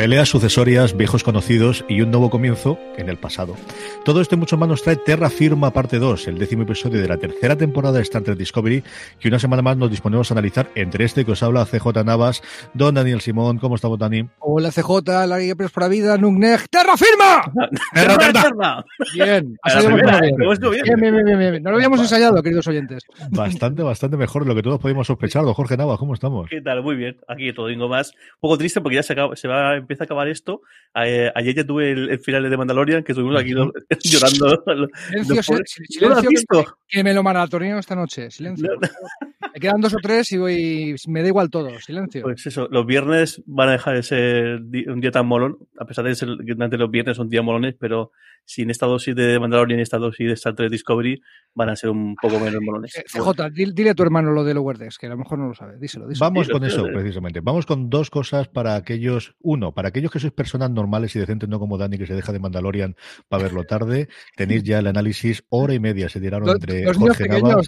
Peleas sucesorias, viejos conocidos y un nuevo comienzo en el pasado. Todo esto y mucho más nos trae Terra Firma parte 2, el décimo episodio de la tercera temporada de Star Trek Discovery, que una semana más nos disponemos a analizar entre este que os habla CJ Navas, don Daniel Simón. ¿Cómo estamos, Dani? Hola, CJ, la guía por la vida, Nugneg. ¡Terra Firma! ¡Terra Firma! Bien, bien. Bien, bien, bien, No lo habíamos ensayado, queridos oyentes. Bastante, bastante mejor de lo que todos podíamos sospechar. Don Jorge Navas, ¿cómo estamos? ¿Qué tal? Muy bien. Aquí todo domingo más. Un poco triste porque ya se, acaba, se va empieza a acabar esto. Eh, ayer ya tuve el, final de Mandalorian, que estuvimos aquí llorando. Silencio, silencio que, me lo maratoneo esta noche. Silencio. Me quedan dos o tres y voy, me da igual todo. Silencio. Pues eso, los viernes van a dejar de ser un día tan molón, a pesar de ser que los viernes son días molones, pero sin esta dosis de Mandalorian y esta dosis de Star Trek Discovery van a ser un poco menos molones. Eh, J, dile a tu hermano lo de Lower Decks, que a lo mejor no lo sabe. Díselo, díselo. Vamos con eso, precisamente. Vamos con dos cosas para aquellos, uno, para aquellos que sois personas normales y decentes, no como Dani, que se deja de Mandalorian para verlo tarde. Tenéis ya el análisis, hora y media se tiraron entre Jorge Navas.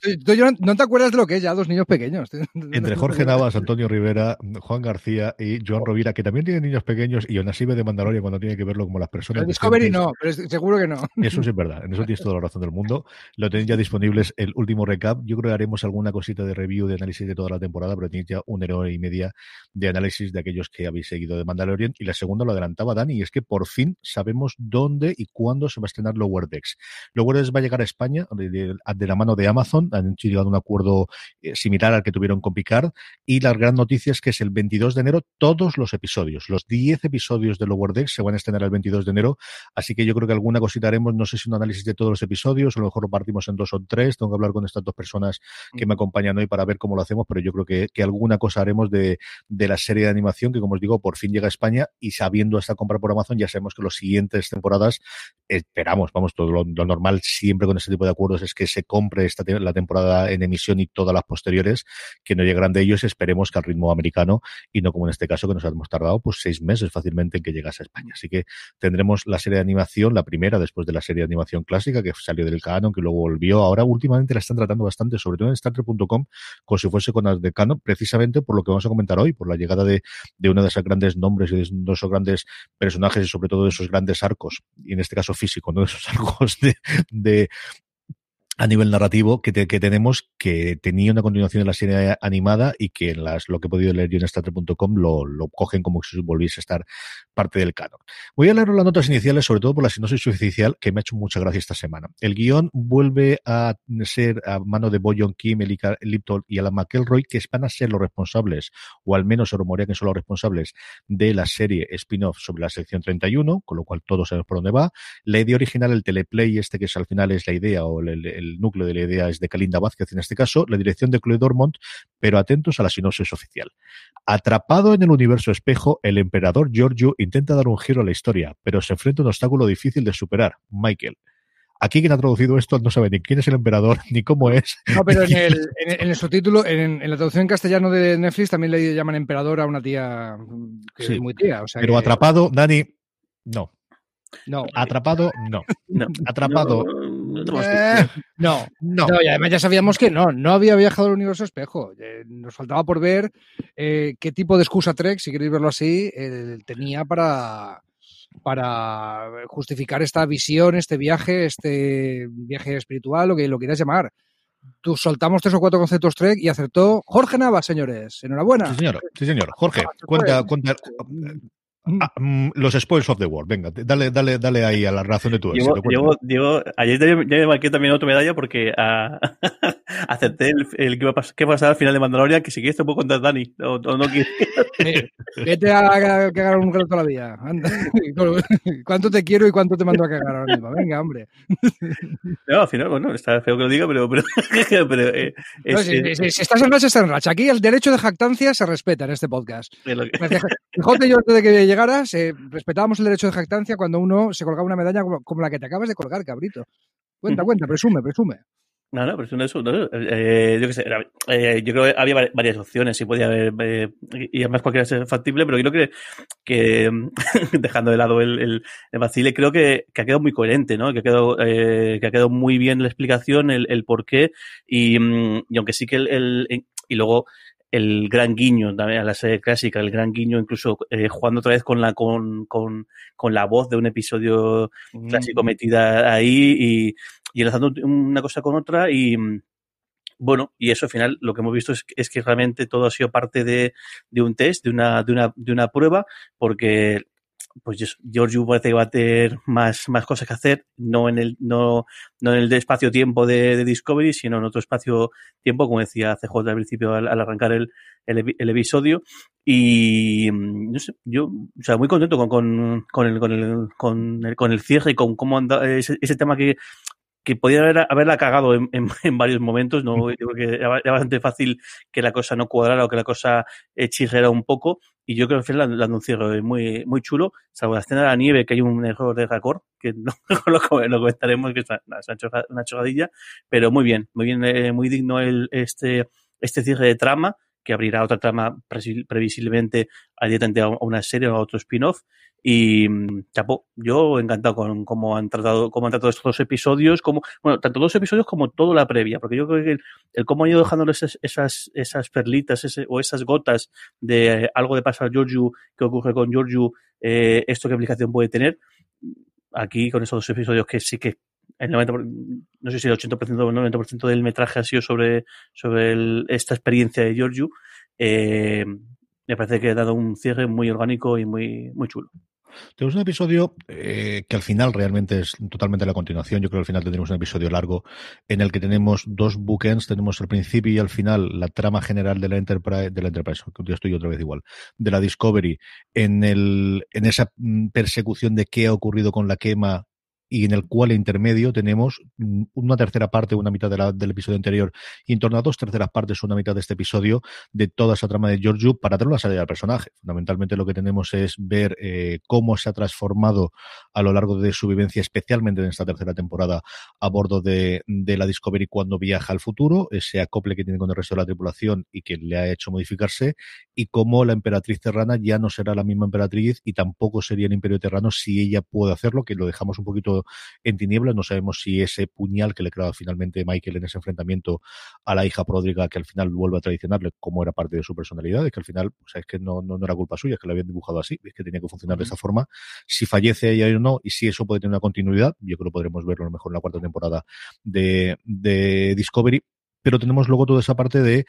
no te acuerdas de lo que es ya, dos niños pequeños. Entre Jorge Navas, Antonio Rivera, Juan García y Joan Rovira, que también tienen niños pequeños y aún así ve de Mandalorian cuando tiene que verlo como las personas. Discovery no, pero seguro que no. Eso sí es verdad, en eso tienes toda la razón del mundo. Lo tenéis ya disponibles el último recap. Yo creo que haremos alguna cosita de review, de análisis de toda la temporada, pero tenéis ya una hora y media de análisis de aquellos que habéis seguido de Mandalorian. Y la segunda lo adelantaba Dani, y es que por fin sabemos dónde y cuándo se va a estrenar Lower Decks. Lower Decks va a llegar a España de, la mano de Amazon, han llegado a un acuerdo eh, similar al que tuvieron con Picard, y la gran noticia es que es el 22 de enero todos los episodios, los 10 episodios de Lower Decks se van a estrenar el 22 de enero, así que yo creo que alguna cosita haremos, no sé si un análisis de todos los episodios, o a lo mejor lo partimos en dos o tres, tengo que hablar con estas dos personas que me acompañan hoy para ver cómo lo hacemos, pero yo creo que, que alguna cosa haremos de, de, la serie de animación que, como os digo, por fin llega a España y sabiendo esta compra por Amazon, ya sabemos que las siguientes temporadas esperamos, vamos, todo lo, normal siempre con este tipo de acuerdos es que se compre esta la temporada en emisión y todas las posteriores, que no llegarán de ellos, esperemos que al ritmo americano y no como en este caso que nos hemos tardado pues seis meses fácilmente en que llegase a España. Así que tendremos la serie de animación, la primera después de la serie de animación clásica que salió del canon, que luego volvió. Ahora últimamente la están tratando bastante, sobre todo en StarTrek.com, como si fuese con las de canon, precisamente por lo que vamos a comentar hoy, por la llegada de, de uno de esos grandes nombres y de esos grandes personajes y sobre todo de esos grandes arcos, y en este caso físico, no de esos arcos de, de, a nivel narrativo que, que, tenemos que tenía una continuación de la serie animada y que en las, lo que he podido leer yo en StarTrek.com lo, lo cogen como si volviese a estar parte del canon. Voy a leer las notas iniciales, sobre todo por la sinopsis oficial, que me ha hecho mucha gracia esta semana. El guion vuelve a ser a mano de Boyon Kim, Elika Lipton y Alan McElroy, que van a ser los responsables, o al menos se rumorea que son los responsables de la serie spin-off sobre la sección 31, con lo cual todos sabemos por dónde va. La idea original, el teleplay, este que es, al final es la idea o el el núcleo de la idea es de Kalinda Vázquez en este caso, la dirección de Chloe Dormont, pero atentos a la sinopsis oficial. Atrapado en el universo espejo, el emperador Giorgio intenta dar un giro a la historia, pero se enfrenta a un obstáculo difícil de superar, Michael. Aquí quien ha traducido esto no sabe ni quién es el emperador, ni cómo es. No, pero en el, en el, subtítulo, en, la traducción en castellano de Netflix también le llaman emperador a una tía que es muy tía. pero atrapado, Dani, no. No. Atrapado, no. no. Atrapado. Eh, no, no, no. Y además ya sabíamos que no, no había viajado al universo espejo. Eh, nos faltaba por ver eh, qué tipo de excusa Trek, si queréis verlo así, tenía para, para justificar esta visión, este viaje, este viaje espiritual, lo que lo quieras llamar. Tú soltamos tres o cuatro conceptos Trek y acertó Jorge Navas, señores. Enhorabuena. Sí, señor. Sí, señor. Jorge, cuenta, cuenta, Ah, mm, los spoils of the world, venga, dale, dale, dale ahí a la razón de tu Diego, Diego, ayer ya me marqué también otra medalla porque a, acepté el, el que, va a pasar, que al final de Mandalorian, que si quieres te puedo contar Dani, o, no quieres. Vete a, cagar un rato la vida. ¿Cuánto te quiero y cuánto te mando a cagar ahora mismo? Venga, hombre. No, al final, bueno, está feo que lo diga, pero... pero, pero eh, si, estás en racha, estás en racha. Aquí el derecho de jactancia se respeta en este podcast. Fíjate yo antes de que llegaras, eh, respetábamos el derecho de jactancia cuando uno se colgaba una medalla como, la que te acabas de colgar, cabrito. Cuenta, cuenta, presume, presume. No, no, pero eso, no, eh, yo qué sé, eh, yo creo que había varias opciones y podía haber, eh, y además cualquiera ser factible, pero creo que, que dejando de lado el, el, el vacile, creo que, que, ha quedado muy coherente, ¿no? Que ha quedado, eh, que ha quedado muy bien la explicación, el, el por qué, y, mm, y aunque sí que el, el, y luego el gran guiño también a la serie clásica, el gran guiño incluso eh, jugando otra vez con la con, con, con, la voz de un episodio mm. clásico metida ahí y, y enlazando una cosa con otra y bueno, y eso al final lo que hemos visto es, es que realmente todo ha sido parte de, de un test, de una, de, una, de una prueba, porque pues Giorgio parece que va a tener más, más cosas que hacer, no en el, no, no en el espacio-tiempo de, Discovery, sino en otro espacio-tiempo, como decía CJ al principio al, arrancar el, el, episodio. Y no sé, yo, o sea, muy contento con, con, con, el, con, el, con, el, con el cierre y con cómo anda ese, ese tema que, que podía haber, haberla cagado en, en, varios momentos, ¿no? Yo que era, bastante fácil que la cosa no cuadrara o que la cosa eh, un poco. Y yo creo que al final la, la es muy, muy chulo, salvo la escena de la nieve, que hay un error de record, que no, lo, comentaremos, que es una, una chogadilla, pero muy bien, muy bien, eh, muy digno el, este, este cierre de trama, que abrirá otra trama previsiblemente directamente a una serie o a otro spin-off. Y mm, chapó, yo encantado con cómo han tratado, cómo han tratado estos dos episodios, como, bueno, tanto dos episodios como toda la previa, porque yo creo que el, cómo han ido dejando esas, esas, esas perlitas o esas gotas de algo de pasar Giorgio, que ocurre con Giorgio, eh, esto qué aplicación puede tener, aquí con esos dos episodios que sí que el 90, no sé si el 80% o el 90% del metraje ha sido sobre, sobre esta experiencia de Giorgio, eh, me parece que ha dado un cierre muy orgánico y muy, muy chulo. Tenemos un episodio eh, que al final realmente es totalmente la continuación. Yo creo que al final tendremos un episodio largo en el que tenemos dos bookends. Tenemos al principio y al final la trama general de la Enterprise, de la Enterprise, que yo estoy otra vez igual, de la Discovery, en, el, en esa mm, persecución de qué ha ocurrido con la quema y en el cual intermedio tenemos mm, una tercera parte, una mitad del episodio anterior y en torno a dos terceras partes, una mitad de este episodio de toda esa trama de Giorgio para tener una salida del personaje. Fundamentalmente lo que tenemos es ver eh, cómo se ha transformado a lo largo de su vivencia, especialmente en esta tercera temporada a bordo de, de la Discovery cuando viaja al futuro, ese acople que tiene con el resto de la tripulación y que le ha hecho modificarse y cómo la emperatriz terrana ya no será la misma emperatriz y tampoco sería el imperio terrano si ella puede hacerlo, que lo dejamos un poquito en tinieblas. No sabemos si ese puñal que le clava finalmente Michael en ese enfrentamiento a la hija pródiga, que al final vuelve a traicionarle, como era parte de su personalidad, es que al final, pues es que no, no, era culpa suya, es que lo habían dibujado así, es que tenía que funcionar de esa forma. Si fallece ella o no, y si eso puede tener una continuidad, yo creo que podremos verlo a lo mejor en la cuarta temporada de, de Discovery, pero tenemos luego toda esa parte de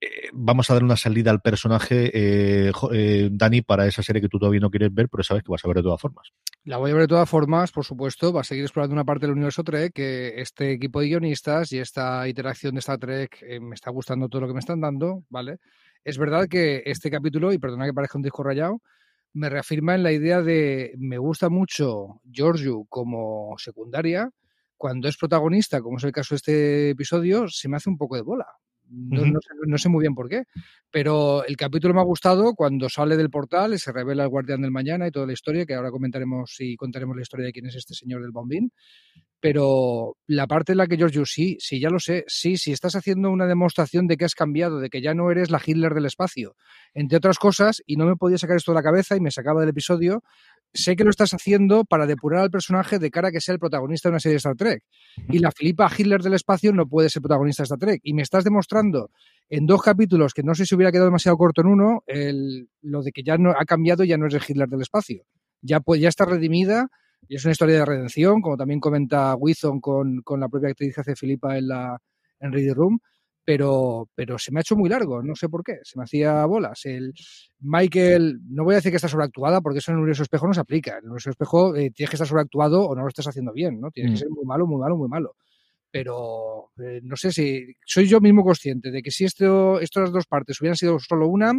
eh, vamos a dar una salida al personaje, eh, eh, Dani, para esa serie que tú todavía no quieres ver, pero sabes que vas a ver de todas formas. La voy a ver de todas formas, por supuesto. Va a seguir explorando una parte del universo Trek, que este equipo de guionistas y esta interacción de Star Trek me está gustando todo lo que me están dando, ¿vale? Es verdad que este capítulo, y perdona que parezca un disco rayado, me reafirma en la idea de me gusta mucho Giorgio como secundaria, cuando es protagonista, como es el caso de este episodio, se me hace un poco de bola. No, sé, muy bien por qué, pero el capítulo me ha gustado cuando sale del portal y se revela el guardián del mañana y toda la historia, que ahora comentaremos y contaremos la historia de quién es este señor del bombín. Pero la parte en la que George, sí, sí, ya lo sé, sí, si estás haciendo una demostración de que has cambiado, de que ya no eres la Hitler del espacio, entre otras cosas, y no me podía sacar esto de la cabeza y me sacaba del episodio, sé que lo estás haciendo para depurar al personaje de cara a que sea el protagonista de una serie de Star Trek. Y la Filipa Hitler del espacio no puede ser protagonista de Star Trek. Y me estás demostrando en dos capítulos, que no sé si hubiera quedado demasiado corto en uno, lo de que ya no ha cambiado, ya no es el Hitler del espacio. Ya, pues, ya está redimida y es una historia de redención, como también comenta Withon con, con la propia actriz que hace Filipa en la en Ready Room pero, pero se me ha hecho muy largo, no sé por qué, se me hacía bolas. El Michael, no voy a decir que está sobreactuada, porque eso en el universo espejo no se aplica. En el universo espejo eh, tienes que estar sobreactuado o no lo estás haciendo bien, ¿no? Tienes que mm. ser muy malo, muy malo, muy malo. Pero eh, no sé si soy yo mismo consciente de que si esto, estas dos partes hubieran sido solo una,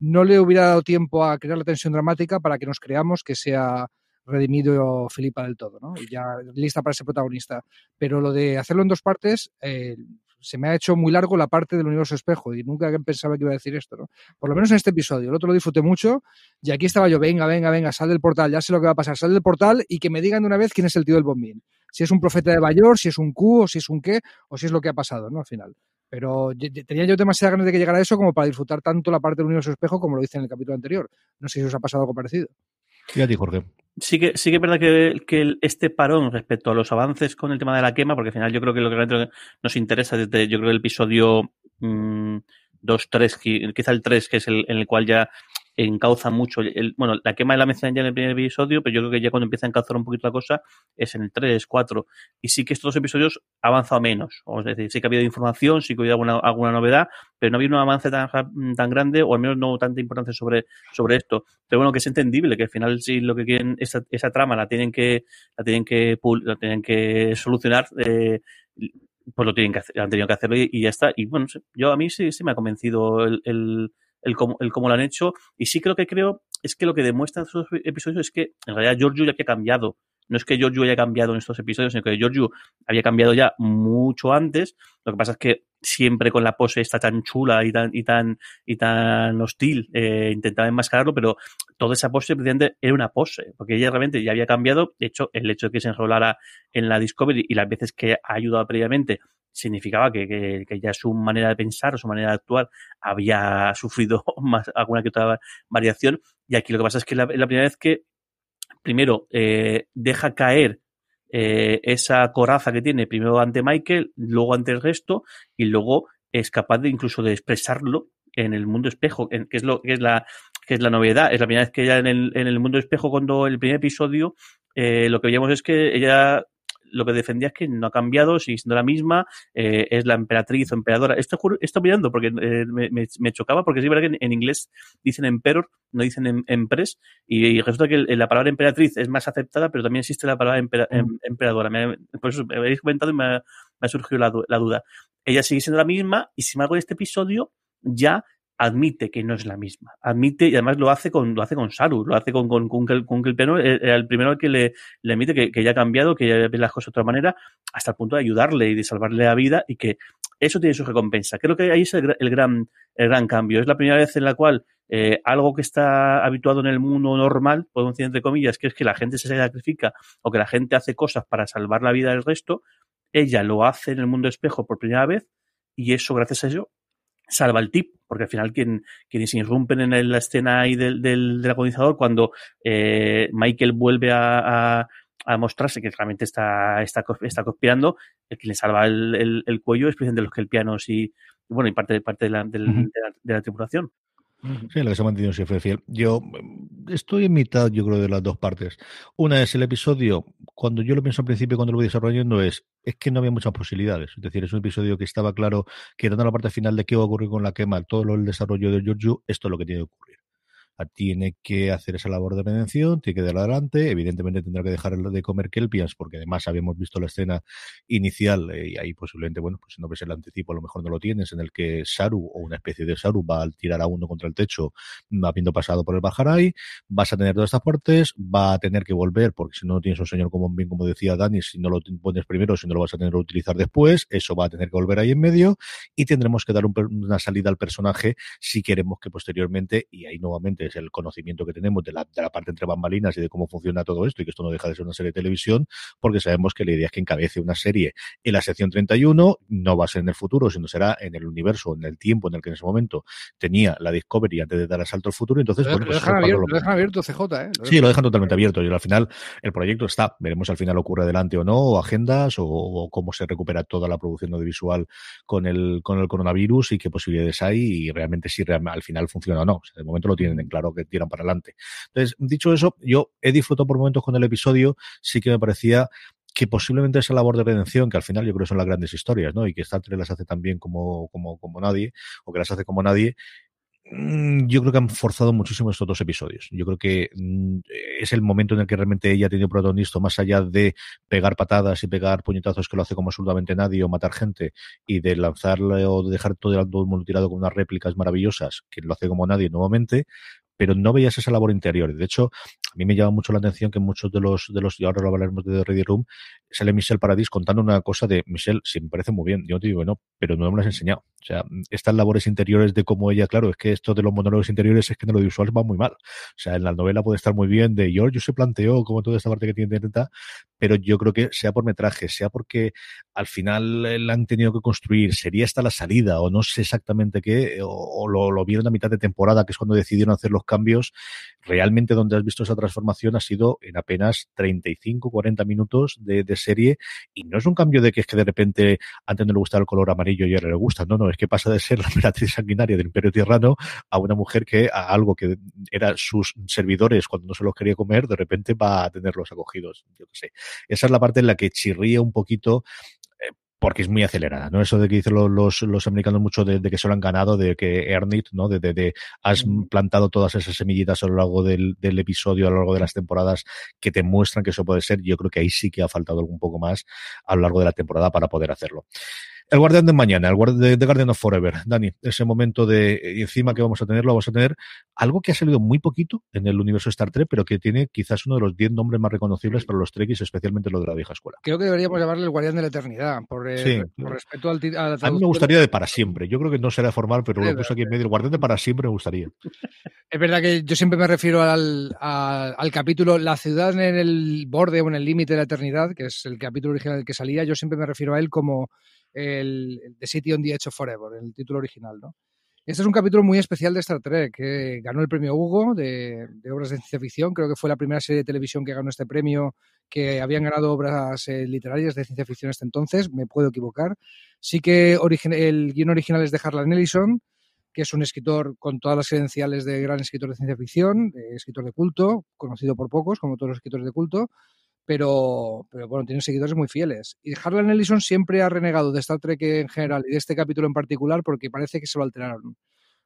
no le hubiera dado tiempo a crear la tensión dramática para que nos creamos que sea redimido Filipa del todo, ¿no? Y ya lista para ser protagonista. Pero lo de hacerlo en dos partes, eh, se me ha hecho muy largo la parte del universo espejo y nunca pensaba que iba a decir esto, ¿no? Por lo menos en este episodio. El otro lo disfruté mucho y aquí estaba yo, venga, venga, venga, sal del portal, ya sé lo que va a pasar, sal del portal y que me digan de una vez quién es el tío del bombín. Si es un profeta de Bayor, si es un Q, o si es un qué, o si es lo que ha pasado, ¿no? Al final. Pero tenía yo demasiadas ganas de que llegara eso como para disfrutar tanto la parte del universo espejo como lo hice en el capítulo anterior. No sé si os ha pasado algo parecido. Y a ti, Jorge. Sí que, sí que es verdad que, que, este parón respecto a los avances con el tema de la quema, porque al final yo creo que lo que nos interesa desde, yo creo, el episodio 2, 2, 3, quizá el 3, que es el en el cual ya encauza mucho. El, bueno, la quema la mencionan ya en el primer episodio, pero yo creo que ya cuando empieza a encauzar un poquito la cosa es en el 3, 4. Y sí que estos dos episodios han avanzado menos. O es decir, sí que ha habido información, sí que ha habido alguna, alguna novedad, pero no ha habido un avance tan, tan grande, o al menos no tanta importancia sobre, sobre esto. Pero bueno, que es entendible, que al final sí lo que quieren, esa, esa trama la tienen que, la tienen que, la tienen que solucionar, eh, pues lo tienen que hacer, han tenido que hacerlo y, ya está. Y bueno, yo a mí sí, sí me ha convencido el el cómo, el cómo lo han hecho. Y sí creo que creo, es que lo que demuestran estos episodios es que en realidad Giorgio ya que ha cambiado. No es que Giorgio haya cambiado en estos episodios, sino que Giorgio había cambiado ya mucho antes. Lo que pasa es que siempre con la pose esta tan chula y tan, y tan, y tan hostil, eh, intentaba enmascararlo, pero toda esa pose precisamente era una pose, porque ella realmente ya había cambiado. De hecho, el hecho de que se enrolara en la Discovery y las veces que ha ayudado previamente significaba que, que, ya su manera de pensar o su manera de actuar había sufrido más alguna que otra variación. Y aquí lo que pasa es que la, la primera vez que, primero, eh, deja caer eh, esa coraza que tiene, primero ante Michael, luego ante el resto, y luego es capaz de incluso de expresarlo en el mundo espejo, en, que es lo que es la que es la novedad. Es la primera vez que ella en el, en el mundo espejo, cuando el primer episodio, eh, lo que veíamos es que ella lo que defendía es que no ha cambiado, sigue siendo la misma, eh, es la emperatriz o emperadora. Esto estoy mirando porque eh, me, me, chocaba, porque es verdad que en, inglés dicen emperor, no dicen em, empress, y, resulta que la palabra emperatriz es más aceptada, pero también existe la palabra em, mm. emperadora. por eso me habéis comentado y me ha, surgido la, la duda. Ella sigue siendo la misma, y sin embargo en este episodio ya admite que no es la misma. Admite, y además lo hace con, lo hace con Saru, lo hace con, con, con, con piano era el primero que le, le admite que, que, ya ha cambiado, que ya ve las cosas de otra manera, hasta el punto de ayudarle y de salvarle la vida y que eso tiene su recompensa. Creo que ahí es el, gran, el gran cambio. Es la primera vez en la cual eh, algo que está habituado en el mundo normal, podemos decir entre comillas, que es que la gente se sacrifica o que la gente hace cosas para salvar la vida del resto, ella lo hace en el mundo espejo por primera vez y eso, gracias a ello, salva el tip, porque al final quien, quienes irrumpen en la escena ahí del, del, del agonizador, cuando eh, Michael vuelve a, a, a, mostrarse que realmente está, está, está conspirando, el que le salva el, el, el cuello es precisamente los que el piano y, bueno, y parte, parte de, la, del, uh -huh. de, la, de la tripulación. Sí, la que se ha mantenido siempre fiel. Yo estoy en mitad, yo creo, de las dos partes. Una es el episodio, cuando yo lo pienso al principio, cuando lo voy desarrollando, es, es que no había muchas posibilidades. Es decir, es un episodio que estaba claro que dando la parte final de qué va a ocurrir con la quema, todo el desarrollo de Giorgio, esto es lo que tiene que ocurrir tiene que hacer esa labor de prevención, tiene que dar adelante, evidentemente tendrá que dejar de comer kelpias, porque además habíamos visto la escena inicial, eh, y ahí posiblemente, bueno, pues si no ves el anticipo, a lo mejor no lo tienes, en el que Saru, o una especie de Saru, va a tirar a uno contra el techo, habiendo pasado por el Bajaray, vas a tener todas estas partes, va a tener que volver, porque si no tienes un señor como bien como decía Dani, si no lo pones primero, si no lo vas a tener que utilizar después, eso va a tener que volver ahí en medio, y tendremos que dar un, una salida al personaje si queremos que posteriormente, y ahí nuevamente es el conocimiento que tenemos de la, de la, parte entre bambalinas y de cómo funciona todo esto y que esto no deja de ser una serie de televisión, porque sabemos que la idea es que encabece una serie en la sección 31, no va a ser en el futuro, sino será en el universo, en el tiempo en el que en ese momento tenía la Discovery antes de dar asalto al futuro. Entonces, lo, bueno, pues, lo, dejan abierto, lo, dejan abierto, CJ, ¿eh? Lo sí, lo dejan totalmente abierto. Y al final el proyecto está. Veremos al final ocurre adelante o no, o agendas, o, o cómo se recupera toda la producción audiovisual con el, con el coronavirus y qué posibilidades hay y realmente si al final funciona o no. O sea, de momento lo tienen en claro que tiran para adelante. Entonces, dicho eso, yo he disfrutado por momentos con el episodio, sí que me parecía que posiblemente esa labor de redención, que al final yo creo que son las grandes historias, ¿no? Y que Star Trek las hace tan bien como, como, como nadie, o que las hace como nadie, mm, yo creo que han forzado muchísimo estos dos episodios. Yo creo que mm, es el momento en el que realmente ella ha tenido protagonista, más allá de pegar patadas y pegar puñetazos que lo hace como absolutamente nadie o matar gente y de lanzarle o de dejar todo el mundo tirado con unas réplicas maravillosas, que lo hace como nadie nuevamente pero no veías esa labor interior. De hecho, a mí me llama mucho la atención que muchos de los, de los y ahora lo hablaremos de The Ready Room, sale Michelle Paradis contando una cosa de Michelle, sí, me parece muy bien, yo te digo no, pero no me lo has enseñado. O sea, estas labores interiores de cómo ella, claro, es que esto de los monólogos interiores es que en lo visual va muy mal. O sea, en la novela puede estar muy bien de George se planteó como toda esta parte que tiene intenta, pero yo creo que sea por metraje, sea porque al final la han tenido que construir, sería esta la salida, o no sé exactamente qué, o, o lo, lo, vieron a mitad de temporada, que es cuando decidieron hacer los cambios. Realmente donde has visto esa transformación ha sido en apenas 35, 40 minutos de, serie y no es un cambio de que es que de repente antes no le gustaba el color amarillo y ahora le gusta, no, no, es que pasa de ser la emperatriz sanguinaria del Imperio Tierrano a una mujer que a algo que era sus servidores cuando no se los quería comer, de repente va a tenerlos acogidos. Yo qué sé. Esa es la parte en la que chirría un poquito porque es muy acelerada, ¿no? Eso de que dicen los, los, americanos mucho de, que se lo han ganado, de que Ernit, ¿no? De, de, has plantado todas esas semillitas a lo largo del, del, episodio, a lo largo de las temporadas, que te muestran que eso puede ser. Yo creo que ahí sí que ha faltado un poco más a lo largo de la temporada para poder hacerlo. El Guardián de Mañana, el Guardián de, Guardian of Forever. Dani, ese momento de encima que vamos a tenerlo, vamos a tener algo que ha salido muy poquito en el universo Star Trek, pero que tiene quizás uno de los 10 nombres más reconocibles para los Trekkies, especialmente los de la vieja escuela. Creo que deberíamos llamarle el Guardián de la Eternidad, por, eh, respeto al, a A mí me gustaría de para siempre. Yo creo que no será formal, pero lo puse aquí en medio. El Guardián de para siempre me gustaría. Es verdad que yo siempre me refiero al, al capítulo La ciudad en el borde o en el límite de la eternidad, que es el capítulo original que salía. Yo siempre me refiero a él como el, The City on the Edge of Forever, el título original, ¿no? Este es un capítulo muy especial de Star Trek, que ganó el premio Hugo de, obras de ciencia ficción. Creo que fue la primera serie de televisión que ganó este premio, que habían ganado obras eh, literarias de ciencia ficción hasta entonces. Me puedo equivocar. Sí que el guion original es de Harlan Ellison, que es un escritor con todas las credenciales de gran escritor de ciencia ficción, escritor de culto, conocido por pocos, como todos los escritores de culto pero, pero bueno, tiene seguidores muy fieles. Y Harlan Ellison siempre ha renegado de Star Trek en general y de este capítulo en particular porque parece que se lo alteraron.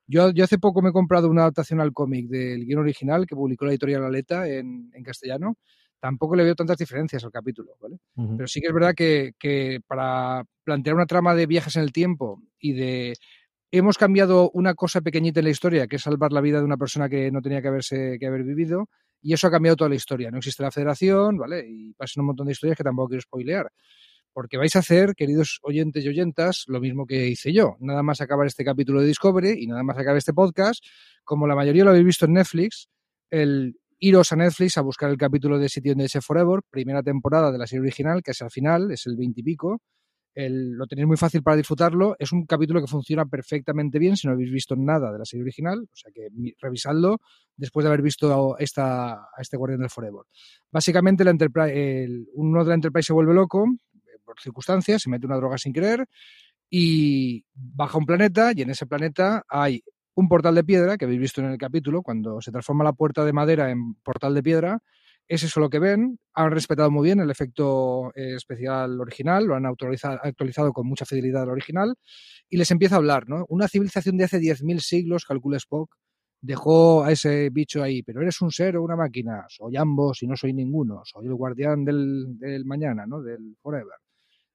Yo, yo hace poco me he comprado una adaptación al cómic del guion original que publicó la editorial Aleta en, en castellano. Tampoco le veo tantas diferencias al capítulo, ¿vale? Pero sí que es verdad que, que para plantear una trama de viajes en el tiempo y de hemos cambiado una cosa pequeñita en la historia, que es salvar la vida de una persona que no tenía que haberse que haber vivido, y eso ha cambiado toda la historia. No existe la federación, ¿vale? Y pasan un montón de historias que tampoco quiero spoilear. Porque vais a hacer, queridos oyentes y oyentas, lo mismo que hice yo. Nada más acabar este capítulo de Discovery y nada más acabar este podcast, como la mayoría lo habéis visto en Netflix, el iros a Netflix a buscar el capítulo de City on the Forever, primera temporada de la serie original, que es al final, es el 20 y pico, lo tenéis muy fácil para disfrutarlo. Es un capítulo que funciona perfectamente bien si no habéis visto nada de la serie original, o sea que revisadlo después de haber visto esta, a este Guardián del Forever. Básicamente, la el, uno de la Enterprise se vuelve loco eh, por circunstancias, se mete una droga sin querer y baja un planeta y en ese planeta hay un portal de piedra que habéis visto en el capítulo, cuando se transforma la puerta de madera en portal de piedra es eso lo que ven. Han respetado muy bien el efecto eh, especial original, lo han actualizado, con mucha fidelidad al original y les empieza a hablar, ¿no? Una civilización de hace 10.000 siglos, calcula Spock, dejó a ese bicho ahí, pero eres un ser o una máquina, soy ambos y no soy ninguno, soy el guardián del, del mañana, ¿no? Del forever,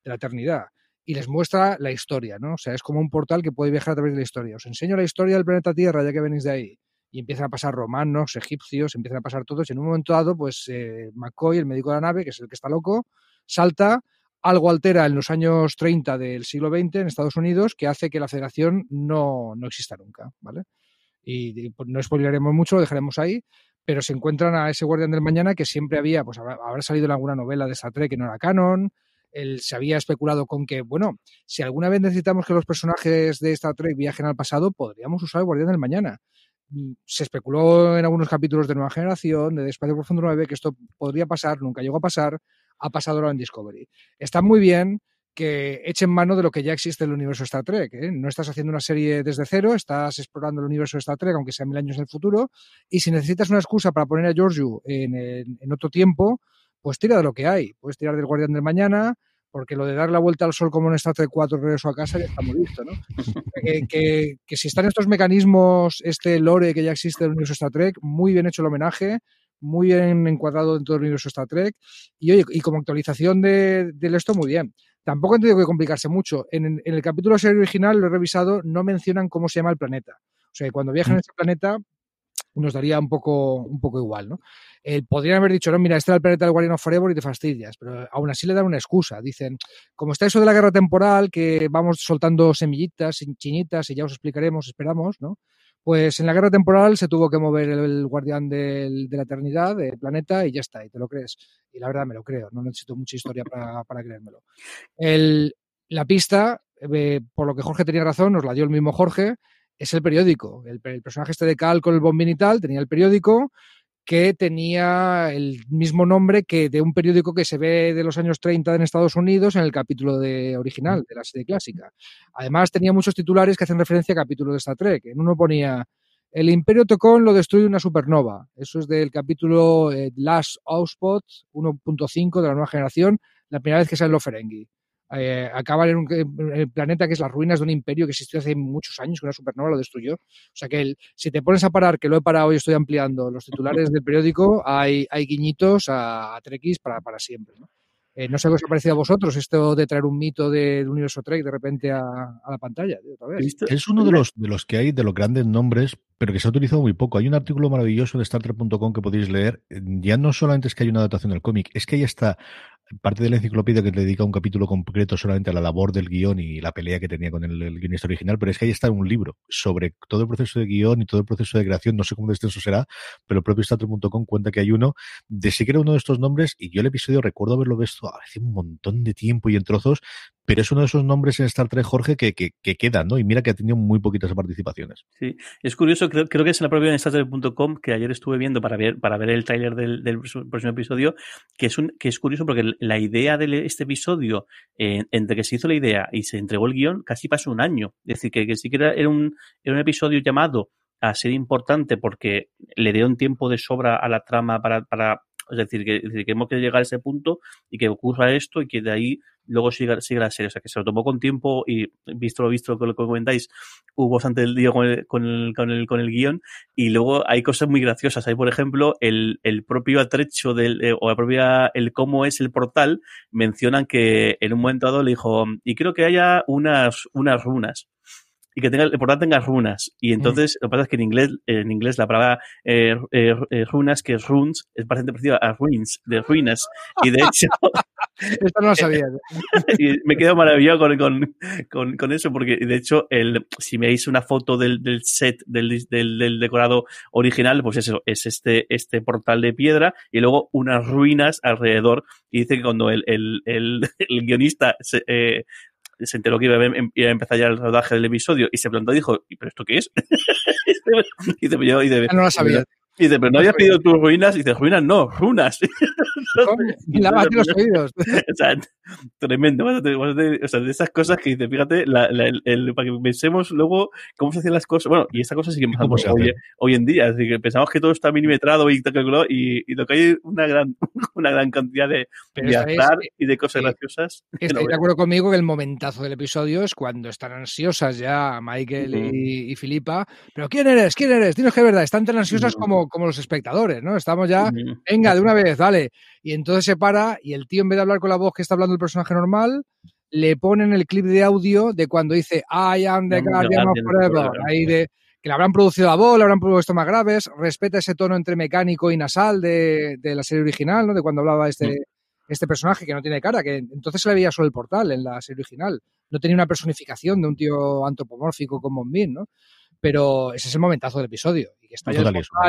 de la eternidad. Y les muestra la historia, ¿no? O sea, es como un portal que puede viajar a través de la historia. Os enseño la historia del planeta Tierra, ya que venís de ahí y empiezan a pasar romanos, egipcios, empiezan a pasar todos. Y en un momento dado, pues eh, McCoy, el médico de la nave, que es el que está loco, salta, algo altera en los años 30 del siglo XX en Estados Unidos que hace que la federación no, no exista nunca, ¿vale? Y, pues, no spoileremos mucho, lo dejaremos ahí, pero se encuentran a ese guardián del mañana que siempre había, pues habrá, salido en alguna novela de Star Trek que no era canon, él, se había especulado con que, bueno, si alguna vez necesitamos que los personajes de Star Trek viajen al pasado, podríamos usar el Guardián del Mañana. Mm, se especuló en algunos capítulos de Nueva Generación, de Espacio Profundo 9, que esto podría pasar, nunca llegó a pasar, ha pasado ahora en Discovery. Está muy bien que echen mano de lo que ya existe en el universo Star Trek. ¿eh? No estás haciendo una serie desde cero, estás explorando el universo Star Trek, aunque sea mil años en el futuro, y si necesitas una excusa para poner a Giorgio en, en otro tiempo, pues tira de lo que hay. Puedes tirar del Guardián del Mañana, porque lo de dar la vuelta al sol como en Star Trek 4 regreso a casa ya está muy listo, ¿no? que, si están estos mecanismos, este lore que ya existe en el universo Star Trek, muy bien hecho el homenaje, muy bien encuadrado dentro del universo Star Trek, y oye, y como actualización de, esto, muy bien. Tampoco han tenido que complicarse mucho. En, el capítulo serie original, lo he revisado, no mencionan cómo se llama el planeta. O sea, cuando viajan a mm. ese planeta, nos daría un poco, un poco igual, ¿no? Podrían haber dicho, no, mira, este era el planeta del Guardian of Forever y te fastidias, pero aún así le dan una excusa. Dicen, como está eso de la guerra temporal, que vamos soltando semillitas, chinitas, y ya os explicaremos, esperamos, ¿no? Pues en la guerra temporal se tuvo que mover el, guardián de la eternidad, del planeta, y ya está, y te lo crees. Y la verdad me lo creo, no necesito mucha historia para, creérmelo. El, la pista, eh, por lo que Jorge tenía razón, nos la dio el mismo Jorge, es el periódico. El, personaje este de Cal con el bombín y tal tenía el periódico que tenía el mismo nombre que de un periódico que se ve de los años 30 en Estados Unidos en el capítulo de original de la serie clásica. Además, tenía muchos titulares que hacen referencia a capítulos de Star Trek. En uno ponía el Imperio Tocón lo destruye una supernova. Eso es del capítulo eh, Last Outspot 1.5 de la nueva generación, la primera vez que sale los Ferengi. Eh, acaban en un planeta que es las ruinas de un imperio que existió hace muchos años, que una supernova lo destruyó. O sea que si te pones a parar, que lo he parado y estoy ampliando los titulares del periódico, hay, hay guiñitos a, a para, para siempre. ¿no? Eh, no sé qué os ha parecido a vosotros esto de traer un mito del universo Trek de repente a, la pantalla. Es uno de los, de los que hay, de los grandes nombres, pero que se ha utilizado muy poco. Hay un artículo maravilloso de StarTrek.com que podéis leer. Ya no solamente es que hay una adaptación del cómic, es que ahí está parte de la enciclopedia que dedica un capítulo concreto solamente a la labor del guion y la pelea que tenía con el, guionista original, pero es que ahí está un libro sobre todo el proceso de guion y todo el proceso de creación, no sé cómo de extenso será, pero el propio Statue.com cuenta que hay uno de siquiera uno de estos nombres y yo el episodio recuerdo haberlo visto hace un montón de tiempo y en trozos, pero es uno de esos nombres en Star Trek, Jorge, que, que, que quedan, ¿no? Y mira que ha tenido muy poquitas participaciones. Sí, es curioso, creo, que es en la propia en StarTrek.com que ayer estuve viendo para ver, para ver el tráiler del, próximo episodio, que es, un, que es curioso porque la idea de este episodio, eh, entre que se hizo la idea y se entregó el guion, casi pasó un año. Es decir, que, que sí que era, un, episodio llamado a ser importante porque le dieron tiempo de sobra a la trama para, para es decir, que, es decir, que hemos que llegar a ese punto y que ocurra esto y que de ahí luego siga, siga la serie. O sea, que se lo tomó con tiempo y visto lo visto con lo que comentáis, hubo bastante el día con el, con el, con el, con el guion y luego hay cosas muy graciosas. Hay, por ejemplo, el, el propio atrecho del, eh, o la propia, el cómo es el portal, mencionan que en un momento dado le dijo, y creo que haya unas, unas runas y que tenga, el portal tenga runas. Y entonces, mm. lo que pasa es que en inglés, en inglés la palabra eh, eh, runas, que es runes, es bastante parecida a ruins, de ruinas. Y de hecho... Esto no lo sabía. y me quedo maravillado con, con, con, con, eso, porque de hecho, el, si me veis una foto del, del set, del, del, del, decorado original, pues eso, es este, este portal de piedra y luego unas ruinas alrededor. Y dice que cuando el, el, el, el guionista se, eh, se enteró que iba a, iba a, empezar ya el rodaje del episodio y se plantó y dijo, ¿pero esto qué es? y dice, yo, y de, no lo sabía. Y dice, pero no habías pedido tus ruinas. Y dice, ruinas no, runas. y lávate los oídos. o sea, tremendo. O sea, de esas cosas que dice, fíjate, la, la, el, el, para que pensemos luego cómo se hacían las cosas. Bueno, y estas cosas siguen pasando hoy, hoy, en día. Es decir, que pensamos que todo está milimetrado y calculado y, y lo que hay una gran, una gran cantidad de, de azar y de cosas sí, graciosas. Estáis de acuerdo conmigo que el momentazo del episodio es cuando están ansiosas ya Michael uh -huh. y, y, Filipa. Pero ¿quién eres? ¿Quién eres? Dinos que es verdad. Están tan ansiosas uh -huh. como, como los espectadores, ¿no? Estamos ya, venga, de una vez, dale. Y entonces se para y el tío, en vez de hablar con la voz que está hablando el personaje normal, le ponen el clip de audio de cuando dice I am the guardian of forever. Ahí de que le habrán producido la voz, le habrán puesto más graves, respeta ese tono entre mecánico y nasal de, de la serie original, ¿no? De cuando hablaba este, mm. este personaje que no tiene cara, que entonces se le veía solo el portal en la serie original. No tenía una personificación de un tío antropomórfico como Min, ¿no? Pero ese es el momentazo del episodio. Y que está ya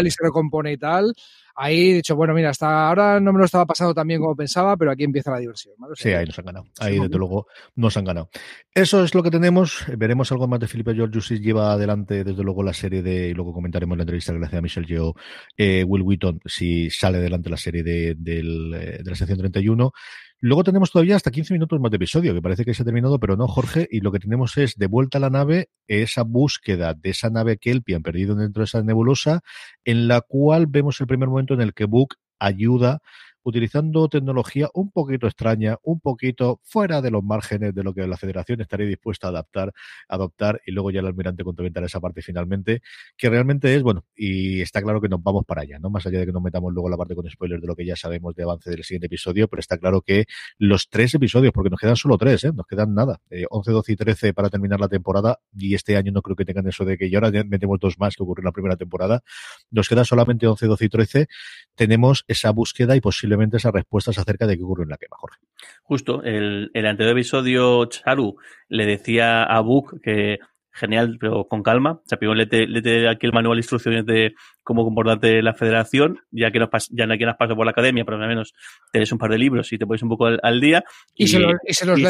y se recompone y tal ahí he dicho, bueno, mira, hasta ahora no me lo estaba pasando tan bien como pensaba, pero aquí empieza la diversión. ¿vale? O sea, sí, ahí nos han ganado. Ahí, desde luego, nos han ganado. Eso es lo que tenemos. Veremos algo más de Felipe George si lleva adelante, desde luego, la serie de, y luego comentaremos la entrevista que le hace a Michelle Yeoh, eh, Will Wheaton, si sale adelante la serie de, de, de, de la sección 31. Luego tenemos todavía hasta 15 minutos más de episodio, que parece que se ha terminado, pero no, Jorge, y lo que tenemos es de vuelta a la nave, esa búsqueda de esa nave Kelpian perdido dentro de esa nebulosa, en la cual vemos el primer momento en el que Book ayuda utilizando tecnología un poquito extraña, un poquito fuera de los márgenes de lo que la federación estaría dispuesta a adaptar, adoptar, y luego ya el almirante complementará esa parte finalmente, que realmente es, bueno, y está claro que nos vamos para allá, ¿no? Más allá de que nos metamos luego la parte con spoilers de lo que ya sabemos de avance del siguiente episodio, pero está claro que los tres episodios, porque nos quedan solo tres, ¿eh? Nos quedan nada, eh, 11, 12 y 13 para terminar la temporada, y este año no creo que tengan eso de que ya ahora metemos dos más que ocurrió en la primera temporada, nos quedan solamente 11, 12 y 13, tenemos esa búsqueda y posiblemente esas respuestas acerca de qué ocurrió en la quema, Jorge. Justo, el, el anterior episodio, Charu le decía a Book que genial, pero con calma. O sea, primero lete, aquí el manual de instrucciones de cómo comportarte la federación, ya que no, ya no hay quien has pasado por la academia, pero al menos tenés un par de libros y te pones un poco al, día. Y, se, los lee.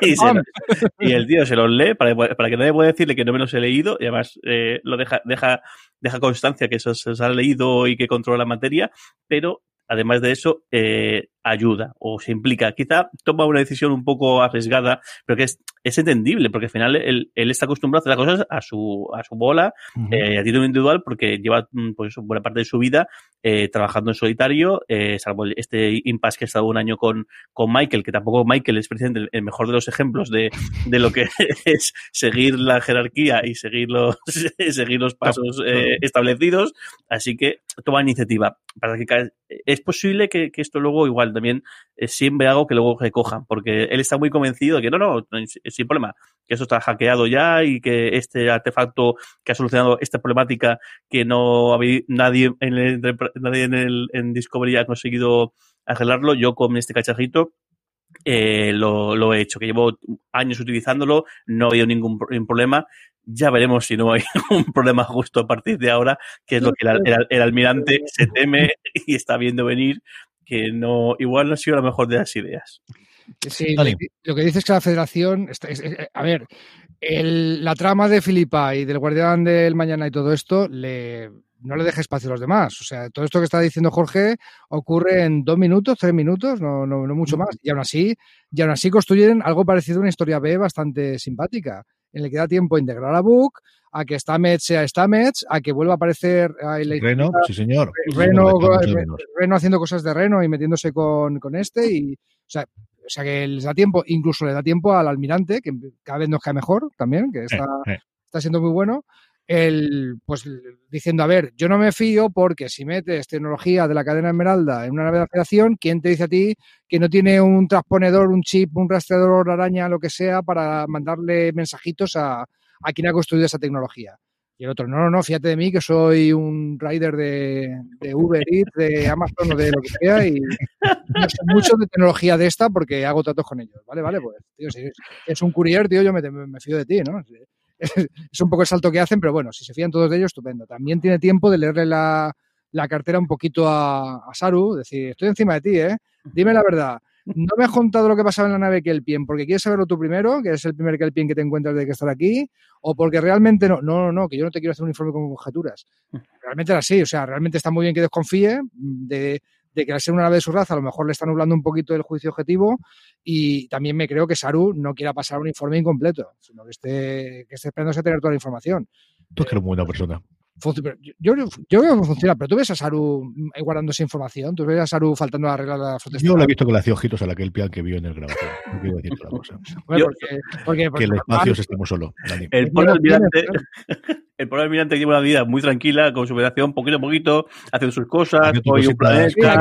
Y, el tío se los lee para, para que nadie pueda decirle que no me los he leído y además eh, lo deja, deja, deja constancia que eso se ha leído y que controla la materia, pero además de eso, eh, ayuda o se implica. Quizá toma una decisión un poco arriesgada, pero que es, es entendible, porque al final él, él, está acostumbrado a hacer las cosas a su, a su bola, eh, a título individual, porque lleva mm, pues, buena parte de su vida eh, trabajando en solitario, eh, salvo este impasse que ha estado un año con, con Michael, que tampoco Michael es precisamente el mejor de los ejemplos de, de lo que es seguir la jerarquía y seguir los, seguir los pasos eh, establecidos, así que toma iniciativa. Para que es posible que, que esto luego igual también es siempre algo que luego recojan, porque él está muy convencido de que no, no, sin problema, que eso está hackeado ya y que este artefacto que ha solucionado esta problemática que no había nadie en, el, nadie en, el, en Discovery ha conseguido arreglarlo, yo con este cacharrito eh, lo, lo, he hecho, que llevo años utilizándolo, no ha habido ningún problema. Ya veremos si no hay un problema justo a partir de ahora, que es lo que el, el almirante se teme y está viendo venir, que no, igual no ha sido la mejor de las ideas. Sí, lo que dices es que la federación, a ver, la trama de Filipa y del Guardián del Mañana y todo esto, le, no le deje espacio a los demás. O sea, todo esto que está diciendo Jorge ocurre en dos minutos, tres minutos, no, no, no mucho más. Y aún así, y aún así construyen algo parecido a una historia B bastante simpática, en la que da tiempo a integrar a Book, a que Stamets sea Stamets, a que vuelva a aparecer Reno, sí señor. Reno, Reno, haciendo cosas de Reno y metiéndose con, con este y, o sea, o sea, que les da tiempo, incluso le da tiempo al almirante, que cada vez nos cae mejor también, que está, eh, eh. está siendo muy bueno. El, pues diciendo, a ver, yo no me fío porque si metes tecnología de la cadena Esmeralda en una nave de operación, ¿quién te dice a ti que no tiene un transponedor, un chip, un rastreador araña, lo que sea, para mandarle mensajitos a, a quien ha construido esa tecnología. Y el otro, no, no, no, fíjate de mí que soy un rider de, de Uber de Amazon o de lo que sea y no sé mucho de tecnología de esta porque hago tratos con ellos. Vale, vale, pues, tío, si es un courier, tío, yo me, me fío de ti, ¿no? Es un poco el salto que hacen, pero bueno, si se fían todos de ellos, estupendo. También tiene tiempo de leerle la, la cartera un poquito a, a Saru, decir, estoy encima de ti, ¿eh? Dime la verdad no me has contado lo que pasaba en la nave Kelpien porque quieres saberlo tú primero, que es el primer Kelpien que te encuentras de que estar aquí, o porque realmente no, no, no, no, que yo no te quiero hacer un informe con conjeturas. Realmente era así, o sea, realmente está muy bien que desconfíe de, que al ser una nave de su raza a lo mejor le está nublando un poquito el juicio objetivo y también me creo que Saru no quiera pasar un informe incompleto, sino que esté, que esté esperándose a tener toda la información. Tú que eres muy buena persona. Yo, yo veo que funciona, pero tú ves a Saru guardando esa información, tú ves a Saru faltando a arreglar la foto. Yo lo he visto que le hacía ojitos a la que el pian que vio en el grabación. No quiero decir otra cosa. porque, que el espacio se estemos solo. El pobre almirante, el pobre almirante lleva una vida muy tranquila, con su operación poquito a poquito, haciendo sus cosas, hoy un planeta,